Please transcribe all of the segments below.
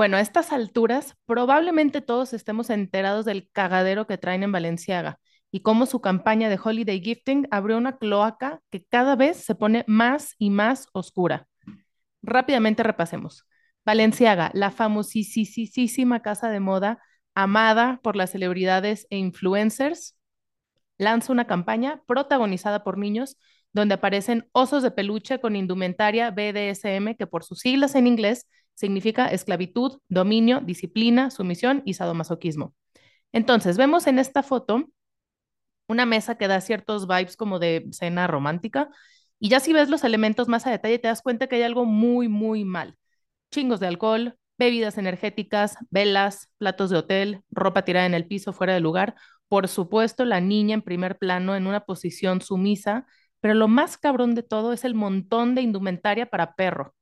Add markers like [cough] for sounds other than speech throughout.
Bueno, a estas alturas probablemente todos estemos enterados del cagadero que traen en Valenciaga y cómo su campaña de Holiday Gifting abrió una cloaca que cada vez se pone más y más oscura. Rápidamente repasemos. Valenciaga, la famosísima casa de moda amada por las celebridades e influencers, lanza una campaña protagonizada por niños donde aparecen osos de peluche con indumentaria BDSM, que por sus siglas en inglés significa esclavitud, dominio, disciplina, sumisión y sadomasoquismo. Entonces, vemos en esta foto una mesa que da ciertos vibes como de cena romántica, y ya si ves los elementos más a detalle, te das cuenta que hay algo muy, muy mal. Chingos de alcohol, bebidas energéticas, velas, platos de hotel, ropa tirada en el piso fuera de lugar. Por supuesto, la niña en primer plano en una posición sumisa, pero lo más cabrón de todo es el montón de indumentaria para perro.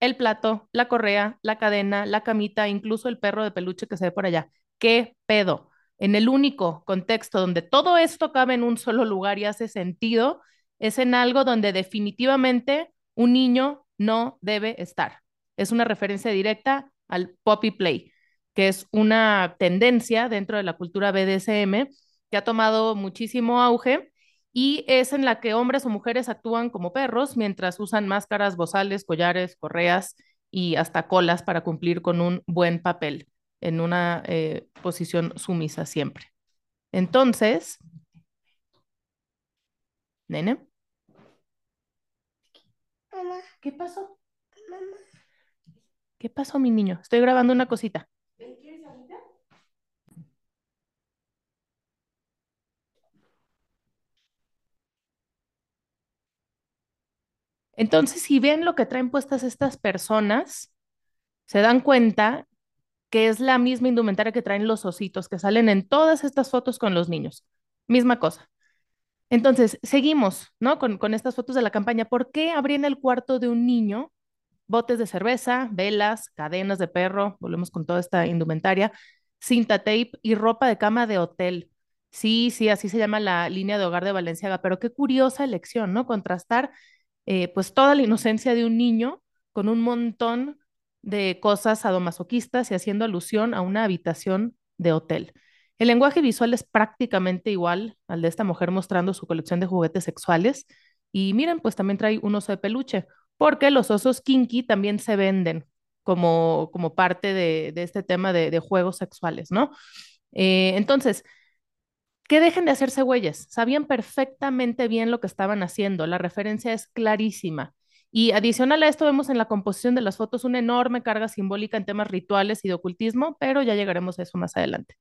El plato, la correa, la cadena, la camita, incluso el perro de peluche que se ve por allá. ¿Qué pedo? En el único contexto donde todo esto cabe en un solo lugar y hace sentido, es en algo donde definitivamente un niño no debe estar. Es una referencia directa al poppy play, que es una tendencia dentro de la cultura BDSM que ha tomado muchísimo auge y es en la que hombres o mujeres actúan como perros mientras usan máscaras, bozales, collares, correas y hasta colas para cumplir con un buen papel en una eh, posición sumisa siempre. Entonces, nene. Mamá. ¿Qué pasó? Mamá. ¿Qué pasó, mi niño? Estoy grabando una cosita. Entonces, si ven lo que traen puestas estas personas, se dan cuenta que es la misma indumentaria que traen los ositos que salen en todas estas fotos con los niños. Misma cosa. Entonces, seguimos, ¿no? Con, estas fotos de la campaña. ¿Por qué en el cuarto de un niño botes de cerveza, velas, cadenas de perro, volvemos con toda esta indumentaria, cinta tape y ropa de cama de hotel? Sí, sí, así se llama la línea de hogar de Valenciaga, pero qué curiosa elección, ¿no? Contrastar eh, pues toda la inocencia de un niño con un montón de cosas sadomasoquistas y haciendo alusión a una habitación de hotel. El lenguaje visual es prácticamente igual al de esta mujer mostrando su colección de juguetes sexuales. Y miren, pues también trae un oso de peluche, porque los osos kinky también se venden como, como parte de, este tema de, de, juegos sexuales, ¿no? Eh, entonces, que dejen de hacerse güeyes. Sabían perfectamente bien lo que estaban haciendo. La referencia es clarísima. Y adicional a esto vemos en la composición de las fotos una enorme carga simbólica en temas rituales y de ocultismo, pero ya llegaremos a eso más adelante.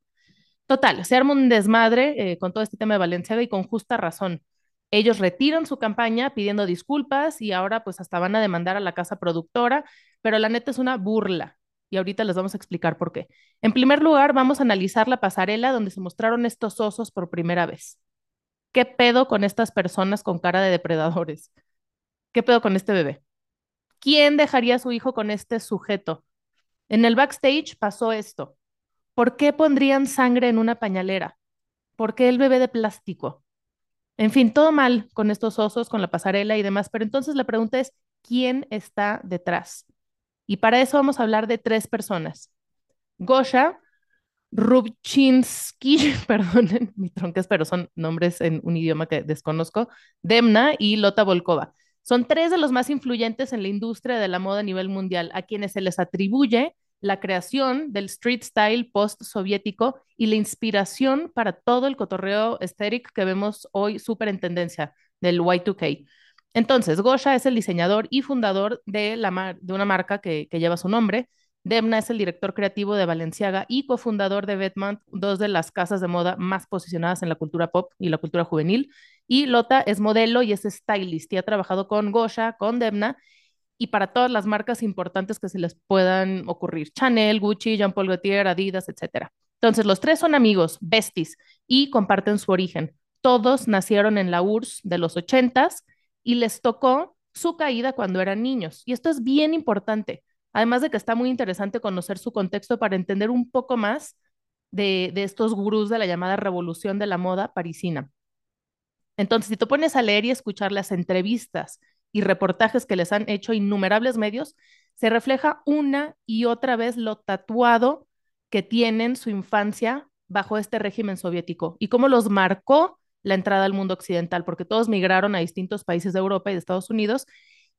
Total, se arma un desmadre eh, con todo este tema de Valenciaga y con justa razón. Ellos retiran su campaña pidiendo disculpas y ahora pues hasta van a demandar a la casa productora, pero la neta es una burla y ahorita les vamos a explicar por qué. En primer lugar, vamos a analizar la pasarela donde se mostraron estos osos por primera vez. ¿Qué pedo con estas personas con cara de depredadores? ¿Qué pedo con este bebé? ¿Quién dejaría a su hijo con este sujeto? En el backstage pasó esto. ¿Por qué pondrían sangre en una pañalera? ¿Por qué el bebé de plástico? En fin, todo mal con estos osos, con la pasarela y demás, pero entonces la pregunta es, ¿quién está detrás? Y para eso vamos a hablar de tres personas. Gosha Rubchinsky, [laughs] perdonen mi tronques, pero son nombres en un idioma que desconozco, Demna y Lota Volkova. Son tres de los más influyentes en la industria de la moda a nivel mundial, a quienes se les atribuye la creación del street style post-soviético y la inspiración para todo el cotorreo estético que vemos hoy súper en tendencia del Y2K. Entonces, Gosha es el diseñador y fundador de, una marca que, lleva su nombre. Demna es el director creativo de Balenciaga y cofundador de Vetmont, dos de las casas de moda más posicionadas en la cultura pop y la cultura juvenil. Y Lota es modelo y es stylist y ha trabajado con Gosha, con Demna y para todas las marcas importantes que se les puedan ocurrir, Chanel, Gucci, Jean Paul Gaultier, Adidas, etc. Entonces, los tres son amigos, besties, y comparten su origen. Todos nacieron en la URSS de los ochentas y les tocó su caída cuando eran niños. Y esto es bien importante, además de que está muy interesante conocer su contexto para entender un poco más de, de estos gurús de la llamada revolución de la moda parisina. Entonces, si te pones a leer y escuchar las entrevistas y reportajes que les han hecho innumerables medios, se refleja una y otra vez lo tatuado que tienen su infancia bajo este régimen soviético y cómo los marcó la entrada al mundo occidental, porque todos migraron a distintos países de Europa y de Estados Unidos,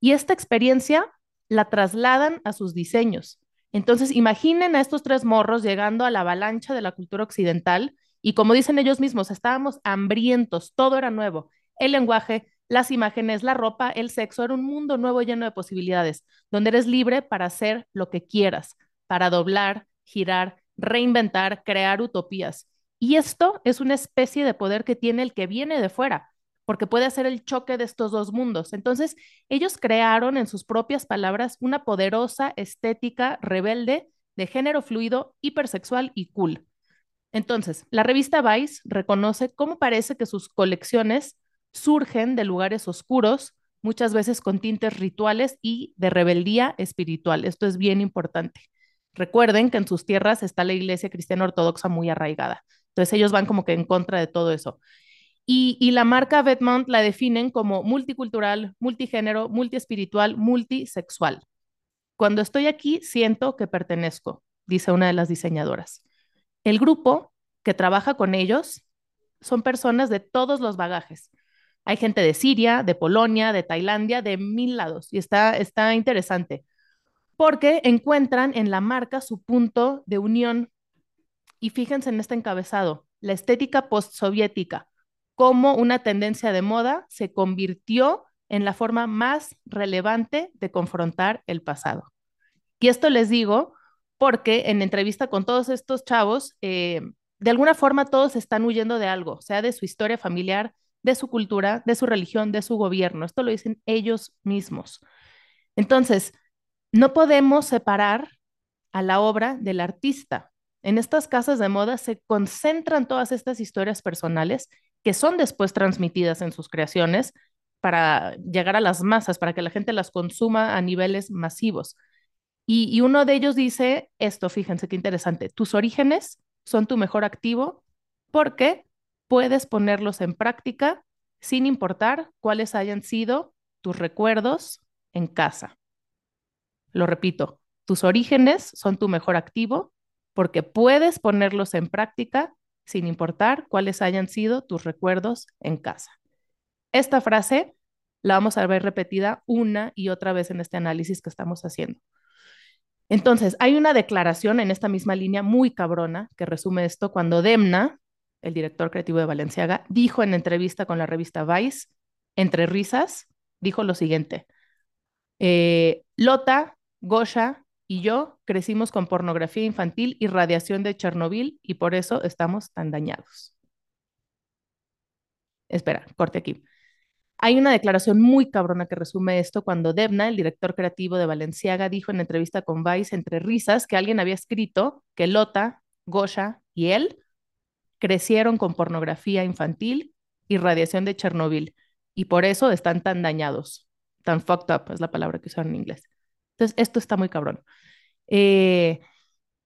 y esta experiencia la trasladan a sus diseños. Entonces, imaginen a estos tres morros llegando a la avalancha de la cultura occidental y como dicen ellos mismos, estábamos hambrientos, todo era nuevo, el lenguaje, las imágenes, la ropa, el sexo, era un mundo nuevo lleno de posibilidades, donde eres libre para hacer lo que quieras, para doblar, girar, reinventar, crear utopías. Y esto es una especie de poder que tiene el que viene de fuera, porque puede hacer el choque de estos dos mundos. Entonces, ellos crearon en sus propias palabras una poderosa estética rebelde de género fluido, hipersexual y cool. Entonces, la revista Vice reconoce cómo parece que sus colecciones surgen de lugares oscuros, muchas veces con tintes rituales y de rebeldía espiritual. Esto es bien importante. Recuerden que en sus tierras está la iglesia cristiana ortodoxa muy arraigada. Entonces ellos van como que en contra de todo eso. Y, la marca Vetmont la definen como multicultural, multigénero, multiespiritual, multisexual. Cuando estoy aquí, siento que pertenezco, dice una de las diseñadoras. El grupo que trabaja con ellos son personas de todos los bagajes. Hay gente de Siria, de Polonia, de Tailandia, de mil lados. Y está, está interesante porque encuentran en la marca su punto de unión. Y fíjense en este encabezado, la estética postsoviética, cómo una tendencia de moda se convirtió en la forma más relevante de confrontar el pasado. Y esto les digo porque en entrevista con todos estos chavos, eh, de alguna forma todos están huyendo de algo, sea de su historia familiar, de su cultura, de su religión, de su gobierno. Esto lo dicen ellos mismos. Entonces, no podemos separar a la obra del artista. En estas casas de moda se concentran todas estas historias personales que son después transmitidas en sus creaciones para llegar a las masas, para que la gente las consuma a niveles masivos. Y, uno de ellos dice esto, fíjense qué interesante, tus orígenes son tu mejor activo porque puedes ponerlos en práctica sin importar cuáles hayan sido tus recuerdos en casa. Lo repito, tus orígenes son tu mejor activo porque puedes ponerlos en práctica sin importar cuáles hayan sido tus recuerdos en casa. Esta frase la vamos a ver repetida una y otra vez en este análisis que estamos haciendo. Entonces, hay una declaración en esta misma línea muy cabrona que resume esto cuando Demna, el director creativo de Valenciaga, dijo en entrevista con la revista Vice, entre risas, dijo lo siguiente, eh, Lota, Gosha y yo crecimos con pornografía infantil y radiación de Chernobyl y por eso estamos tan dañados. Espera, corte aquí. Hay una declaración muy cabrona que resume esto cuando Debna, el director creativo de Valenciaga, dijo en entrevista con Vice entre risas que alguien había escrito que Lota, Gosha y él crecieron con pornografía infantil y radiación de Chernobyl y por eso están tan dañados. Tan fucked up es la palabra que usaron en inglés. Entonces, esto está muy cabrón. Eh,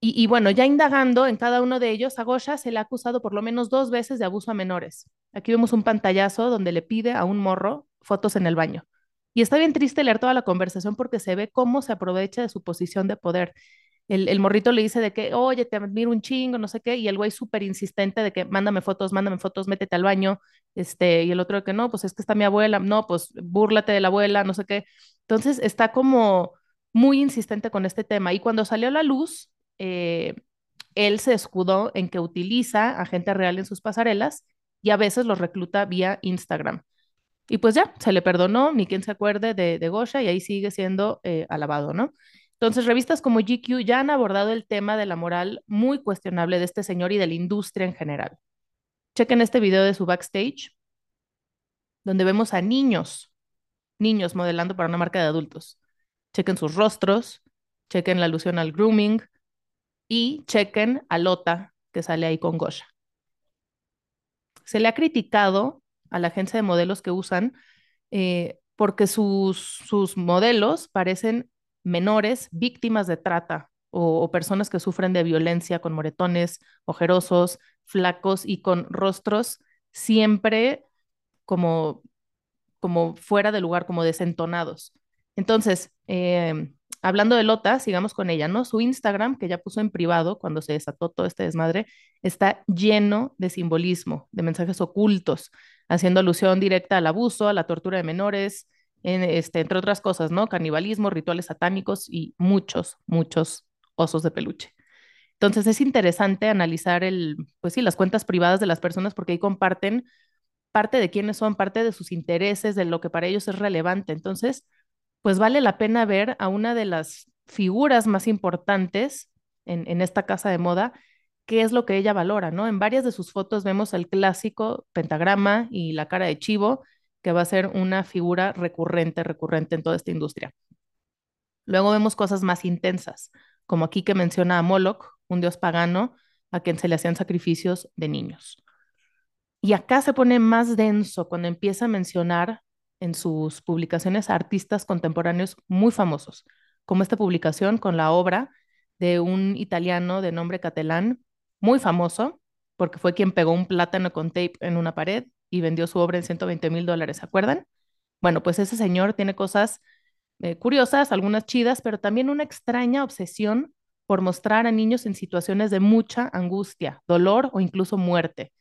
y, bueno, ya indagando en cada uno de ellos, a Gosha se le ha acusado por lo menos dos veces de abuso a menores. Aquí vemos un pantallazo donde le pide a un morro fotos en el baño. Y está bien triste leer toda la conversación porque se ve cómo se aprovecha de su posición de poder. El, el morrito le dice de que, oye, te admiro un chingo, no sé qué, y el güey súper insistente de que mándame fotos, mándame fotos, métete al baño, este, y el otro de que no, pues es que está mi abuela, no, pues búrlate de la abuela, no sé qué. Entonces está como muy insistente con este tema. Y cuando salió a la luz, eh, él se escudó en que utiliza a gente real en sus pasarelas y a veces los recluta vía Instagram. Y pues ya, se le perdonó, ni quien se acuerde de, de Gosha y ahí sigue siendo eh, alabado, ¿no? Entonces, revistas como GQ ya han abordado el tema de la moral muy cuestionable de este señor y de la industria en general. Chequen este video de su backstage, donde vemos a niños, niños modelando para una marca de adultos chequen sus rostros, chequen la alusión al grooming y chequen a Lota, que sale ahí con Gosha. Se le ha criticado a la agencia de modelos que usan eh, porque sus, sus modelos parecen menores víctimas de trata o, personas que sufren de violencia con moretones, ojerosos, flacos y con rostros siempre como, como fuera de lugar, como desentonados. Entonces, eh, hablando de Lota, sigamos con ella, ¿no? Su Instagram, que ya puso en privado cuando se desató todo este desmadre, está lleno de simbolismo, de mensajes ocultos, haciendo alusión directa al abuso, a la tortura de menores, en, este, entre otras cosas, ¿no? Canibalismo, rituales satánicos y muchos, muchos osos de peluche. Entonces es interesante analizar el, pues sí, las cuentas privadas de las personas porque ahí comparten parte de quiénes son, parte de sus intereses, de lo que para ellos es relevante. Entonces, pues vale la pena ver a una de las figuras más importantes en, en esta casa de moda, qué es lo que ella valora, ¿no? En varias de sus fotos vemos el clásico pentagrama y la cara de chivo, que va a ser una figura recurrente, recurrente en toda esta industria. Luego vemos cosas más intensas, como aquí que menciona a Moloch, un dios pagano a quien se le hacían sacrificios de niños. Y acá se pone más denso cuando empieza a mencionar en sus publicaciones artistas contemporáneos muy famosos, como esta publicación con la obra de un italiano de nombre Catalán, muy famoso, porque fue quien pegó un plátano con tape en una pared y vendió su obra en 120 mil dólares, ¿se acuerdan? Bueno, pues ese señor tiene cosas eh, curiosas, algunas chidas, pero también una extraña obsesión por mostrar a niños en situaciones de mucha angustia, dolor o incluso muerte.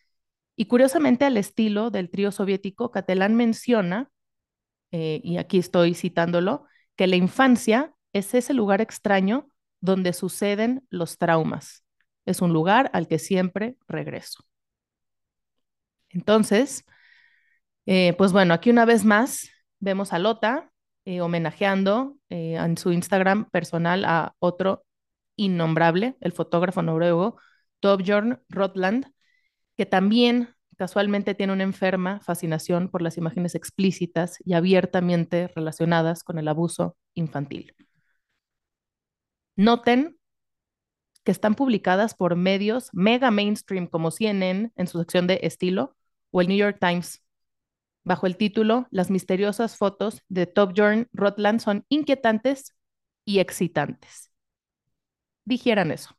Y curiosamente, al estilo del trío soviético, Catalán menciona, eh, y aquí estoy citándolo, que la infancia es ese lugar extraño donde suceden los traumas. Es un lugar al que siempre regreso. Entonces, eh, pues bueno, aquí una vez más vemos a Lota eh, homenajeando en su Instagram personal a otro innombrable, el fotógrafo noruego Torbjörn Rotland, que también casualmente tiene una enferma fascinación por las imágenes explícitas y abiertamente relacionadas con el abuso infantil. Noten que están publicadas por medios mega mainstream como CNN en su sección de estilo o el New York Times. Bajo el título, las misteriosas fotos de Top Jorn Rotland son inquietantes y excitantes. Dijeran eso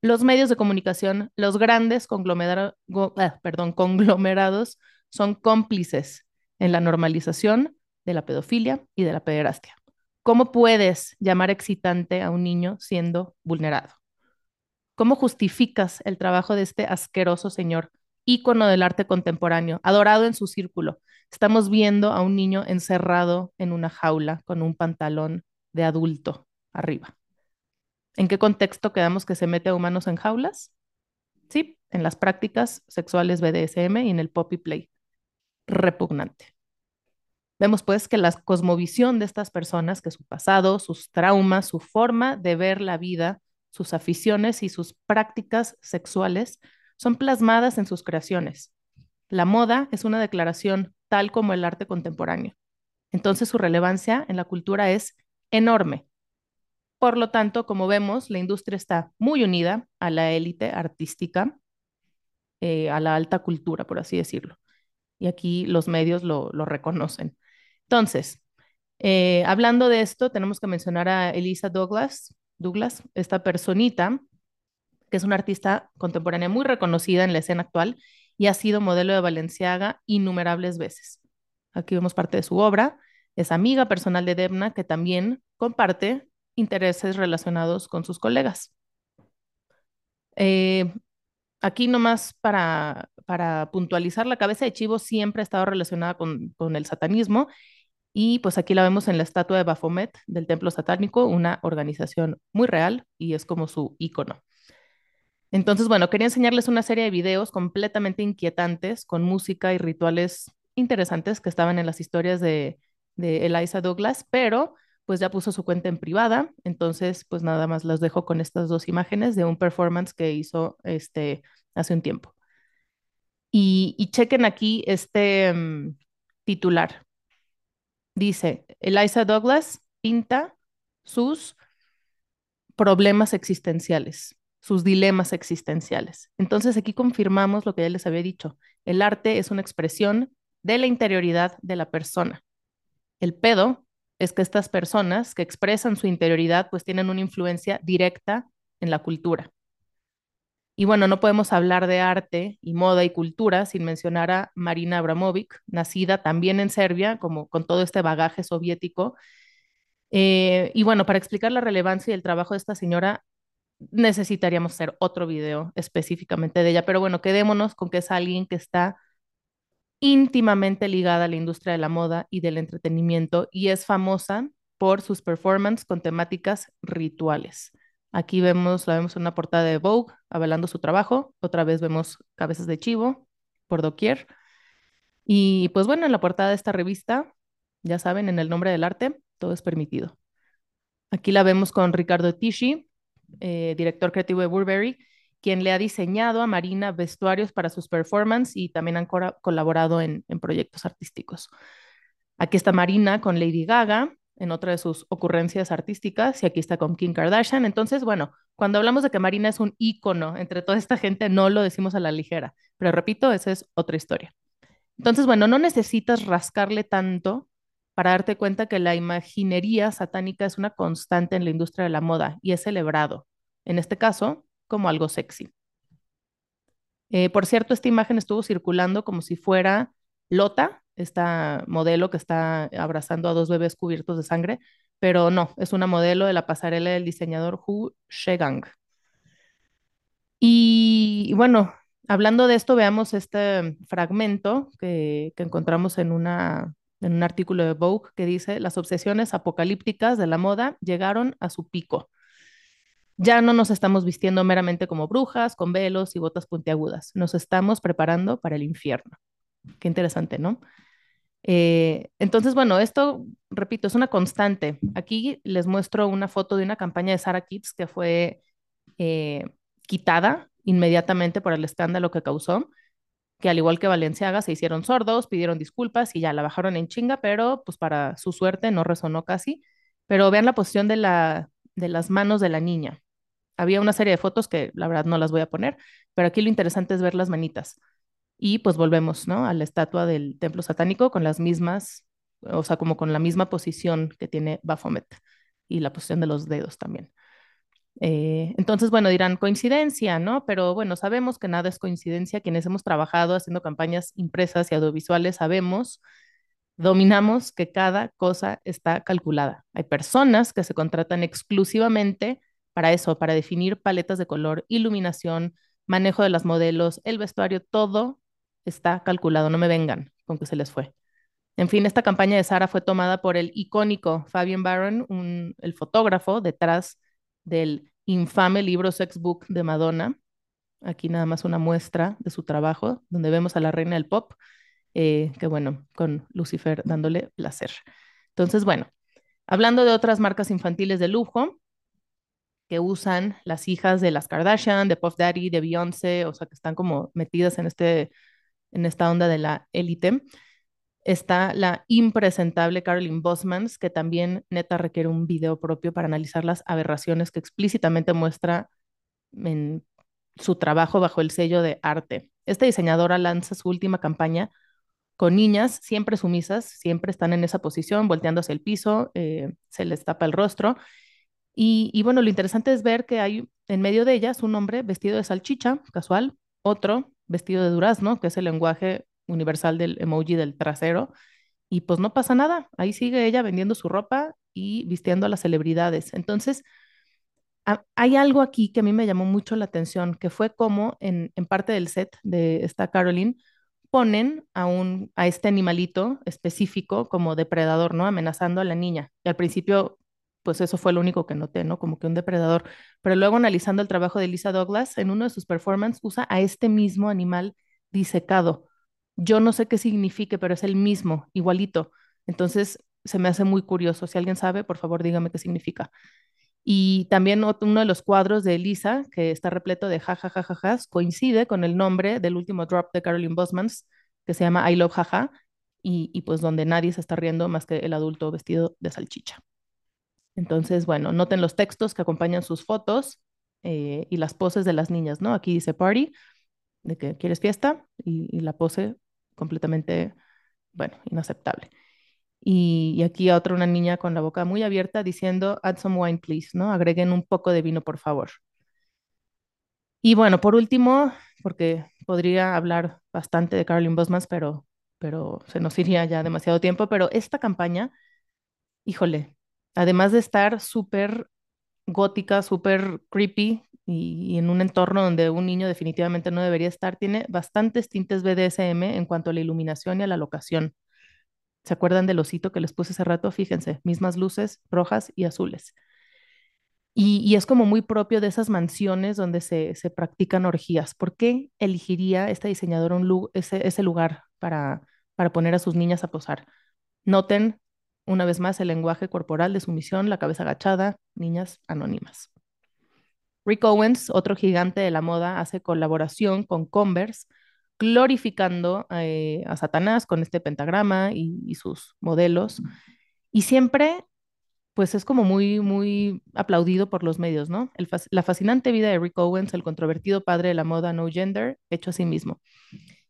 los medios de comunicación, los grandes ah, conglomerados son cómplices en la normalización de la pedofilia y de la pederastia. ¿Cómo puedes llamar excitante a un niño siendo vulnerado? ¿Cómo justificas el trabajo de este asqueroso señor, ícono del arte contemporáneo, adorado en su círculo? Estamos viendo a un niño encerrado en una jaula con un pantalón de adulto arriba. ¿En qué contexto quedamos que se mete a humanos en jaulas? Sí, en las prácticas sexuales BDSM y en el poppy play. Repugnante. Vemos pues que la cosmovisión de estas personas, que su pasado, sus traumas, su forma de ver la vida, sus aficiones y sus prácticas sexuales son plasmadas en sus creaciones. La moda es una declaración tal como el arte contemporáneo. Entonces su relevancia en la cultura es enorme por lo tanto, como vemos, la industria está muy unida a la élite artística, eh, a la alta cultura, por así decirlo. Y aquí los medios lo, reconocen. Entonces, eh, hablando de esto, tenemos que mencionar a Elisa Douglas, Douglas, esta personita, que es una artista contemporánea muy reconocida en la escena actual y ha sido modelo de Valenciaga innumerables veces. Aquí vemos parte de su obra. Es amiga personal de Debna, que también comparte intereses relacionados con sus colegas. Eh, aquí nomás para, para puntualizar, la cabeza de chivo siempre ha estado relacionada con, con el satanismo y pues aquí la vemos en la estatua de Baphomet del templo satánico, una organización muy real y es como su icono. Entonces, bueno, quería enseñarles una serie de videos completamente inquietantes con música y rituales interesantes que estaban en las historias de, de Eliza Douglas, pero pues ya puso su cuenta en privada, entonces pues nada más las dejo con estas dos imágenes de un performance que hizo este hace un tiempo. Y, chequen aquí este mm, titular. Dice, Eliza Douglas pinta sus problemas existenciales, sus dilemas existenciales. Entonces aquí confirmamos lo que ya les había dicho. El arte es una expresión de la interioridad de la persona. El pedo es que estas personas que expresan su interioridad pues tienen una influencia directa en la cultura. Y bueno, no podemos hablar de arte y moda y cultura sin mencionar a Marina Abramovic, nacida también en Serbia, como con todo este bagaje soviético, Eh, y bueno, para explicar la relevancia y el trabajo de esta señora, necesitaríamos hacer otro video específicamente de ella, pero bueno, quedémonos con que es alguien que está íntimamente ligada a la industria de la moda y del entretenimiento y es famosa por sus performances con temáticas rituales. Aquí vemos, la vemos en una portada de Vogue, avalando su trabajo. Otra vez vemos cabezas de chivo por doquier. Y pues bueno, en la portada de esta revista, ya saben, en el nombre del arte, todo es permitido. Aquí la vemos con Ricardo Tisci, eh, director creativo de Burberry, quien le ha diseñado a Marina vestuarios para sus performances y también han colaborado en, proyectos artísticos. Aquí está Marina con Lady Gaga, en otra de sus ocurrencias artísticas, y aquí está con Kim Kardashian. Entonces, bueno, cuando hablamos de que Marina es un ícono entre toda esta gente, no lo decimos a la ligera, pero repito, esa es otra historia. Entonces, bueno, no necesitas rascarle tanto para darte cuenta que la imaginería satánica es una constante en la industria de la moda y es celebrado, en este caso, como algo sexy. Eh, por cierto, esta imagen estuvo circulando como si fuera Lota, esta modelo que está abrazando a dos bebés cubiertos de sangre, pero no, es una modelo de la pasarela del diseñador Hu Shegang. Y, bueno, hablando de esto, veamos este fragmento que, que encontramos en, una, en un artículo de Vogue que dice, las obsesiones apocalípticas de la moda llegaron a su pico. Ya no nos estamos vistiendo meramente como brujas, con velos y botas puntiagudas. Nos estamos preparando para el infierno. Qué interesante, ¿no? Eh, entonces, bueno, esto, repito, es una constante. Aquí les muestro una foto de una campaña de Sara Kids que fue eh, quitada inmediatamente por el escándalo que causó, que al igual que Valenciaga se hicieron sordos, pidieron disculpas y ya la bajaron en chinga, pero pues para su suerte no resonó casi. Pero vean la posición de, la, de las manos de la niña. Había una serie de fotos que la verdad no las voy a poner, pero aquí lo interesante es ver las manitas. Y pues volvemos, ¿no? A la estatua del templo satánico con las mismas, o sea, como con la misma posición que tiene Baphomet y la posición de los dedos también. Eh, entonces, bueno, dirán coincidencia, ¿no? Pero bueno, sabemos que nada es coincidencia. Quienes hemos trabajado haciendo campañas impresas y audiovisuales sabemos, dominamos que cada cosa está calculada. Hay personas que se contratan exclusivamente para eso, para definir paletas de color, iluminación, manejo de las modelos, el vestuario, todo está calculado, no me vengan con que se les fue. En fin, esta campaña de Sara fue tomada por el icónico Fabian Baron, un, el fotógrafo detrás del infame libro Sex Book de Madonna. Aquí nada más una muestra de su trabajo, donde vemos a la reina del pop, eh, que bueno, con Lucifer dándole placer. Entonces, bueno, hablando de otras marcas infantiles de lujo, que usan las hijas de las Kardashian, de Puff Daddy, de Beyoncé, o sea, que están como metidas en este en esta onda de la élite. Está la impresentable Carolyn Bosmans, que también neta requiere un video propio para analizar las aberraciones que explícitamente muestra en su trabajo bajo el sello de arte. Esta diseñadora lanza su última campaña con niñas siempre sumisas, siempre están en esa posición, volteando hacia el piso, eh, se les tapa el rostro. Y, y, bueno, lo interesante es ver que hay en medio de ellas un hombre vestido de salchicha, casual, otro vestido de durazno, que es el lenguaje universal del emoji del trasero, y pues no pasa nada, ahí sigue ella vendiendo su ropa y vistiendo a las celebridades. Entonces, hay algo aquí que a mí me llamó mucho la atención, que fue como en, en parte del set de esta Caroline ponen a, un, a este animalito específico como depredador, ¿no? Amenazando a la niña. Y al principio pues eso fue lo único que noté, ¿no? Como que un depredador. Pero luego analizando el trabajo de Lisa Douglas, en uno de sus performances usa a este mismo animal disecado. Yo no sé qué signifique, pero es el mismo, igualito. Entonces se me hace muy curioso. Si alguien sabe, por favor, dígame qué significa. Y también uno de los cuadros de Lisa, que está repleto de jajajajajas, coincide con el nombre del último drop de Caroline Bosmans, que se llama I Love Jaja, y pues donde nadie se está riendo más que el adulto vestido de salchicha. Entonces, bueno, noten los textos que acompañan sus fotos eh, y las poses de las niñas, ¿no? Aquí dice party, de que quieres fiesta, y, la pose completamente, bueno, inaceptable. Y, y, aquí otra, una niña con la boca muy abierta diciendo, add some wine, please, ¿no? Agreguen un poco de vino, por favor. Y bueno, por último, porque podría hablar bastante de Caroline Bosmans, pero, pero se nos iría ya demasiado tiempo, pero esta campaña, híjole, además de estar súper gótica, súper creepy y, en un entorno donde un niño definitivamente no debería estar, tiene bastantes tintes BDSM en cuanto a la iluminación y a la locación. ¿Se acuerdan del osito que les puse hace rato? Fíjense, mismas luces rojas y azules. Y, es como muy propio de esas mansiones donde se, practican orgías. ¿Por qué elegiría esta diseñadora un ese, ese lugar para, para poner a sus niñas a posar? Noten una vez más el lenguaje corporal de sumisión, la cabeza agachada, niñas anónimas. Rick Owens, otro gigante de la moda, hace colaboración con Converse, glorificando eh, a Satanás con este pentagrama y, sus modelos. Y siempre pues es como muy, muy aplaudido por los medios, ¿no? La fascinante vida de Rick Owens, el controvertido padre de la moda no gender, hecho a sí mismo.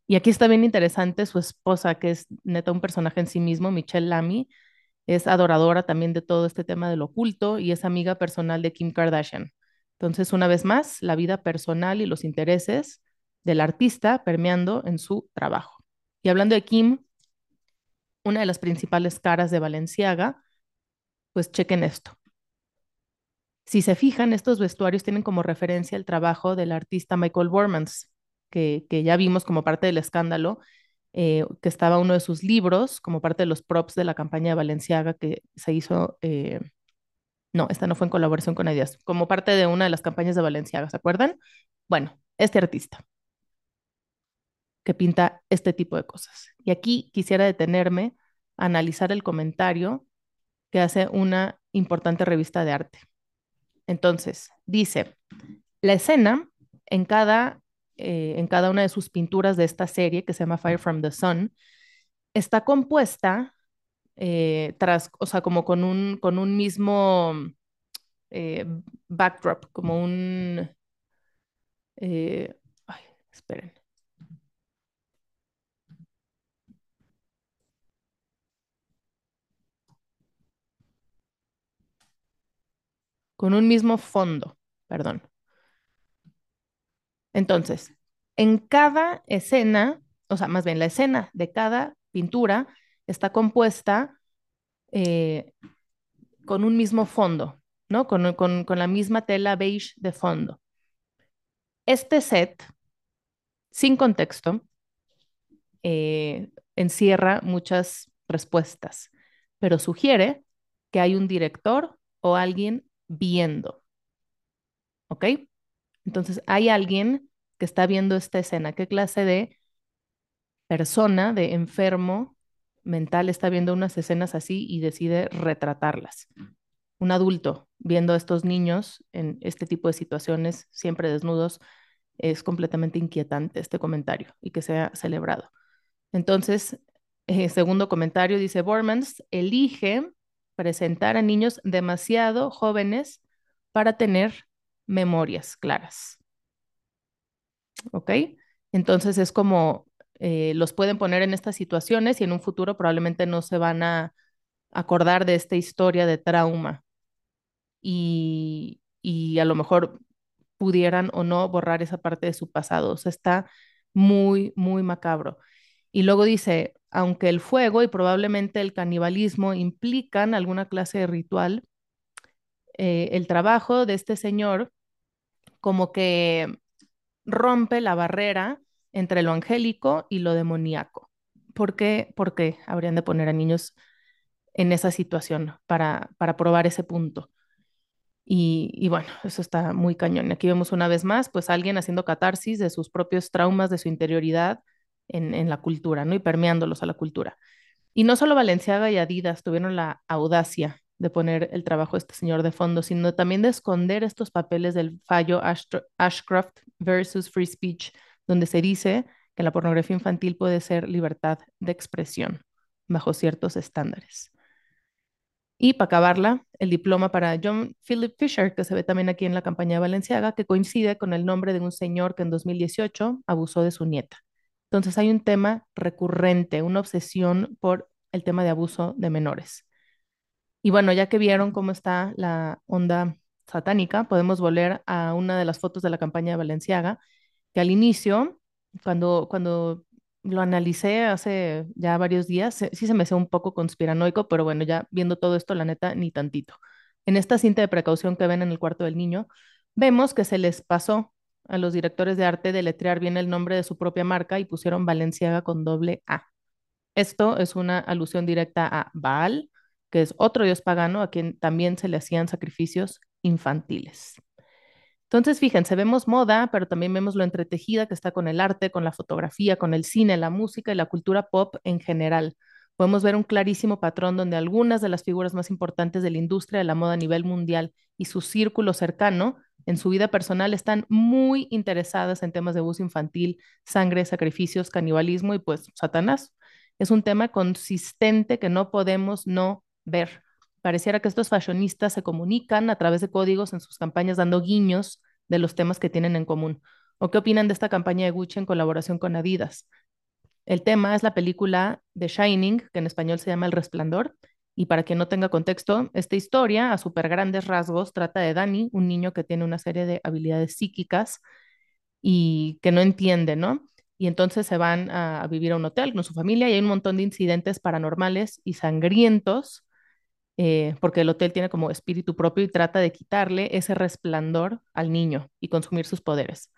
Y aquí está bien interesante su esposa, que es neta un personaje en sí mismo, Michelle Lamy, es adoradora también de todo este tema del oculto y es amiga personal de Kim Kardashian. Entonces, una vez más, la vida personal y los intereses del artista permeando en su trabajo. Y hablando de Kim, una de las principales caras de Balenciaga, pues chequen esto. Si se fijan, estos vestuarios tienen como referencia el trabajo del artista Michael Bormans, que, que ya vimos como parte del escándalo, eh, que estaba uno de sus libros como parte de los props de la campaña de Balenciaga que se hizo, eh, no, esta no fue en colaboración con Adidas, como parte de una de las campañas de Balenciaga, ¿se acuerdan? Bueno, este artista que pinta este tipo de cosas. Y aquí quisiera detenerme a analizar el comentario que hace una importante revista de arte. Entonces, dice, la escena en cada, eh, en cada una de sus pinturas de esta serie, que se llama Fire from the Sun, está compuesta eh, tras, o sea, como con un, con un mismo eh, backdrop, como un... ay, esperen. Con un mismo fondo, perdón. Entonces, en cada escena, o sea, más bien la escena de cada pintura está compuesta eh, con un mismo fondo, ¿no? Con, con, con, la misma tela beige de fondo. Este set, sin contexto, eh, encierra muchas respuestas, pero sugiere que hay un director o alguien viendo. ¿Ok? Entonces, hay alguien que está viendo esta escena. ¿Qué clase de persona, de enfermo mental está viendo unas escenas así y decide retratarlas? Un adulto viendo a estos niños en este tipo de situaciones, siempre desnudos, es completamente inquietante este comentario y que sea celebrado. Entonces, eh, segundo comentario, dice Bormans, elige presentar a niños demasiado jóvenes para tener memorias claras. ¿Ok? Entonces es como eh, los pueden poner en estas situaciones y en un futuro probablemente no se van a acordar de esta historia de trauma y, y a lo mejor pudieran o no borrar esa parte de su pasado. O sea, está muy, muy macabro. Y luego dice, aunque el fuego y probablemente el canibalismo implican alguna clase de ritual, eh, el trabajo de este señor como que rompe la barrera entre lo angélico y lo demoníaco. ¿Por qué? Porque habrían de poner a niños en esa situación para, para probar ese punto. Y, y, bueno, eso está muy cañón. Aquí vemos una vez más, pues alguien haciendo catarsis de sus propios traumas, de su interioridad en, en la cultura, ¿no? Y permeándolos a la cultura. Y no solo Valenciaga y Adidas tuvieron la audacia de poner el trabajo de este señor de fondo, sino también de esconder estos papeles del fallo Ashcroft versus Free Speech, donde se dice que la pornografía infantil puede ser libertad de expresión bajo ciertos estándares. Y para acabarla, el diploma para John Philip Fisher, que se ve también aquí en la campaña de Valenciaga, que coincide con el nombre de un señor que en 2018 abusó de su nieta. Entonces hay un tema recurrente, una obsesión por el tema de abuso de menores. Y bueno, ya que vieron cómo está la onda satánica, podemos volver a una de las fotos de la campaña de Valenciaga, que al inicio, cuando, cuando lo analicé hace ya varios días, sí se me hace un poco conspiranoico, pero bueno, ya viendo todo esto, la neta, ni tantito. En esta cinta de precaución que ven en el cuarto del niño, vemos que se les pasó a los directores de arte deletrear bien el nombre de su propia marca y pusieron Valenciaga con doble A. Esto es una alusión directa a Baal, que es otro dios pagano a quien también se le hacían sacrificios infantiles. Entonces, fíjense, vemos moda, pero también vemos lo entretejida que está con el arte, con la fotografía, con el cine, la música y la cultura pop en general. Podemos ver un clarísimo patrón donde algunas de las figuras más importantes de la industria de la moda a nivel mundial y su círculo cercano en su vida personal están muy interesadas en temas de abuso infantil, sangre, sacrificios, canibalismo y pues Satanás. Es un tema consistente que no podemos no ver. Pareciera que estos fashionistas se comunican a través de códigos en sus campañas dando guiños de los temas que tienen en común. ¿O qué opinan de esta campaña de Gucci en colaboración con Adidas? El tema es la película The Shining, que en español se llama El Resplandor. Y para quien no tenga contexto, esta historia, a súper grandes rasgos, trata de Danny, un niño que tiene una serie de habilidades psíquicas y que no entiende, ¿no? Y entonces se van a, vivir a un hotel con su familia y hay un montón de incidentes paranormales y sangrientos eh, porque el hotel tiene como espíritu propio y trata de quitarle ese resplandor al niño y consumir sus poderes.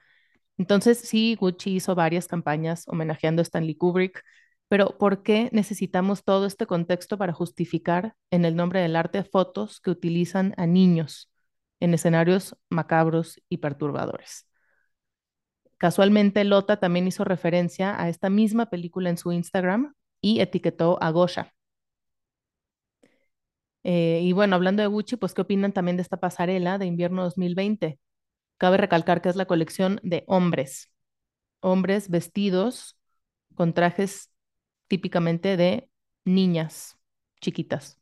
Entonces, sí, Gucci hizo varias campañas homenajeando a Stanley Kubrick, pero ¿por qué necesitamos todo este contexto para justificar en el nombre del arte fotos que utilizan a niños en escenarios macabros y perturbadores? Casualmente, Lota también hizo referencia a esta misma película en su Instagram y etiquetó a Gosha, eh, y bueno, hablando de Gucci, pues ¿qué opinan también de esta pasarela de invierno 2020? Cabe recalcar que es la colección de hombres, hombres vestidos con trajes típicamente de niñas chiquitas.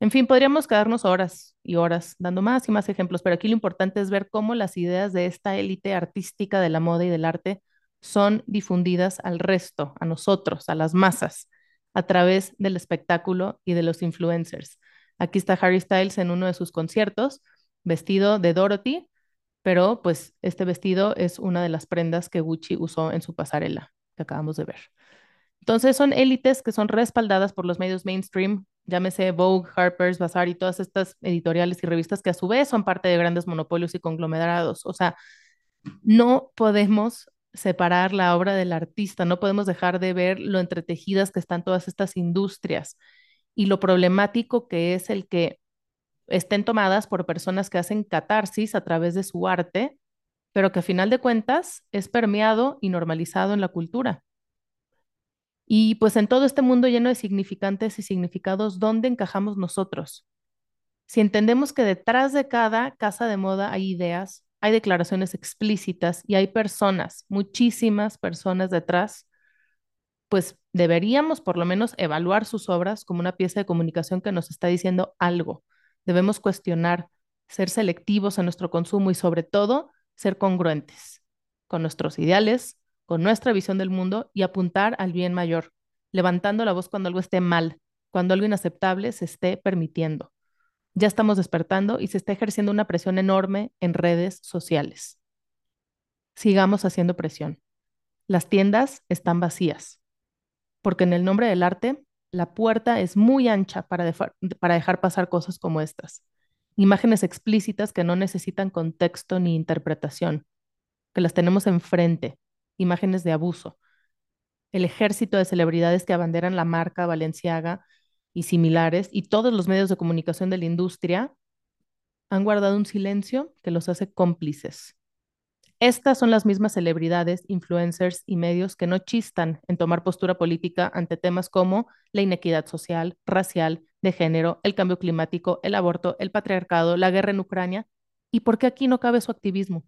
En fin, podríamos quedarnos horas y horas dando más y más ejemplos, pero aquí lo importante es ver cómo las ideas de esta élite artística de la moda y del arte son difundidas al resto, a nosotros, a las masas a través del espectáculo y de los influencers. Aquí está Harry Styles en uno de sus conciertos, vestido de Dorothy, pero pues este vestido es una de las prendas que Gucci usó en su pasarela que acabamos de ver. Entonces son élites que son respaldadas por los medios mainstream, llámese Vogue, Harper's Bazaar y todas estas editoriales y revistas que a su vez son parte de grandes monopolios y conglomerados. O sea, no podemos separar la obra del artista, no podemos dejar de ver lo entretejidas que están todas estas industrias y lo problemático que es el que estén tomadas por personas que hacen catarsis a través de su arte, pero que a final de cuentas es permeado y normalizado en la cultura. Y pues en todo este mundo lleno de significantes y significados, ¿dónde encajamos nosotros? Si entendemos que detrás de cada casa de moda hay ideas, hay declaraciones explícitas y hay personas, muchísimas personas detrás, pues deberíamos por lo menos evaluar sus obras como una pieza de comunicación que nos está diciendo algo. Debemos cuestionar, ser selectivos en nuestro consumo y sobre todo ser congruentes con nuestros ideales, con nuestra visión del mundo y apuntar al bien mayor, levantando la voz cuando algo esté mal, cuando algo inaceptable se esté permitiendo ya estamos despertando y se está ejerciendo una presión enorme en redes sociales. Sigamos haciendo presión. Las tiendas están vacías, porque en el nombre del arte, la puerta es muy ancha para, dejar pasar cosas como estas. Imágenes explícitas que no necesitan contexto ni interpretación, que las tenemos enfrente, imágenes de abuso. El ejército de celebridades que abanderan la marca Valenciaga y similares, y todos los medios de comunicación de la industria han guardado un silencio que los hace cómplices. Estas son las mismas celebridades, influencers y medios que no chistan en tomar postura política ante temas como la inequidad social, racial, de género, el cambio climático, el aborto, el patriarcado, la guerra en Ucrania. ¿Y por qué aquí no cabe su activismo?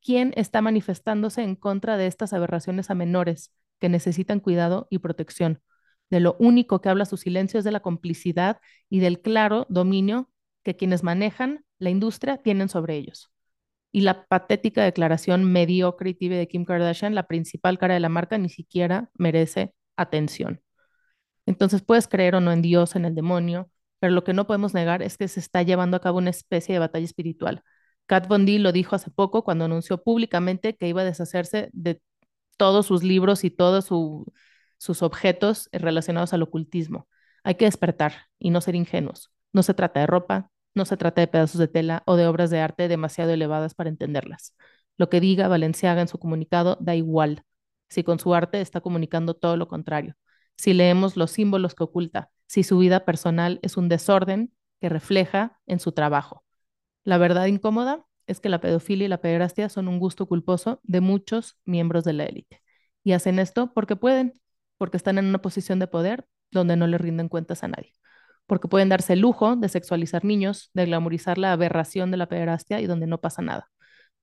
¿Quién está manifestándose en contra de estas aberraciones a menores que necesitan cuidado y protección? De lo único que habla su silencio es de la complicidad y del claro dominio que quienes manejan la industria tienen sobre ellos. Y la patética declaración mediocre y tibia de Kim Kardashian, la principal cara de la marca, ni siquiera merece atención. Entonces puedes creer o no en Dios, en el demonio, pero lo que no podemos negar es que se está llevando a cabo una especie de batalla espiritual. Kat Von D lo dijo hace poco cuando anunció públicamente que iba a deshacerse de todos sus libros y todos su, sus objetos relacionados al ocultismo. Hay que despertar y no ser ingenuos. No se trata de ropa, no se trata de pedazos de tela o de obras de arte demasiado elevadas para entenderlas. Lo que diga Valenciaga en su comunicado da igual, si con su arte está comunicando todo lo contrario, si leemos los símbolos que oculta, si su vida personal es un desorden que refleja en su trabajo. La verdad incómoda es que la pedofilia y la pederastia son un gusto culposo de muchos miembros de la élite. Y hacen esto porque pueden, porque están en una posición de poder donde no le rinden cuentas a nadie. Porque pueden darse el lujo de sexualizar niños, de glamorizar la aberración de la pederastia y donde no pasa nada.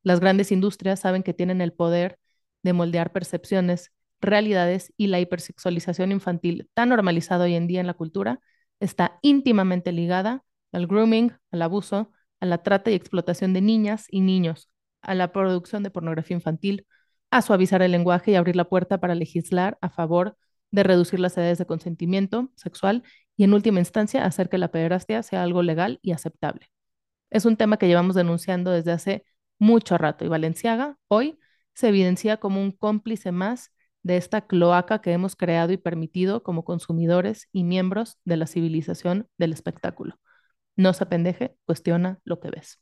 Las grandes industrias saben que tienen el poder de moldear percepciones, realidades y la hipersexualización infantil tan normalizada hoy en día en la cultura está íntimamente ligada al grooming, al abuso, a la trata y explotación de niñas y niños, a la producción de pornografía infantil, a suavizar el lenguaje y abrir la puerta para legislar a favor de reducir las edades de consentimiento sexual y en última instancia hacer que la pederastia sea algo legal y aceptable. Es un tema que llevamos denunciando desde hace mucho rato y Valenciaga hoy se evidencia como un cómplice más de esta cloaca que hemos creado y permitido como consumidores y miembros de la civilización del espectáculo. No se pendeje, cuestiona lo que ves.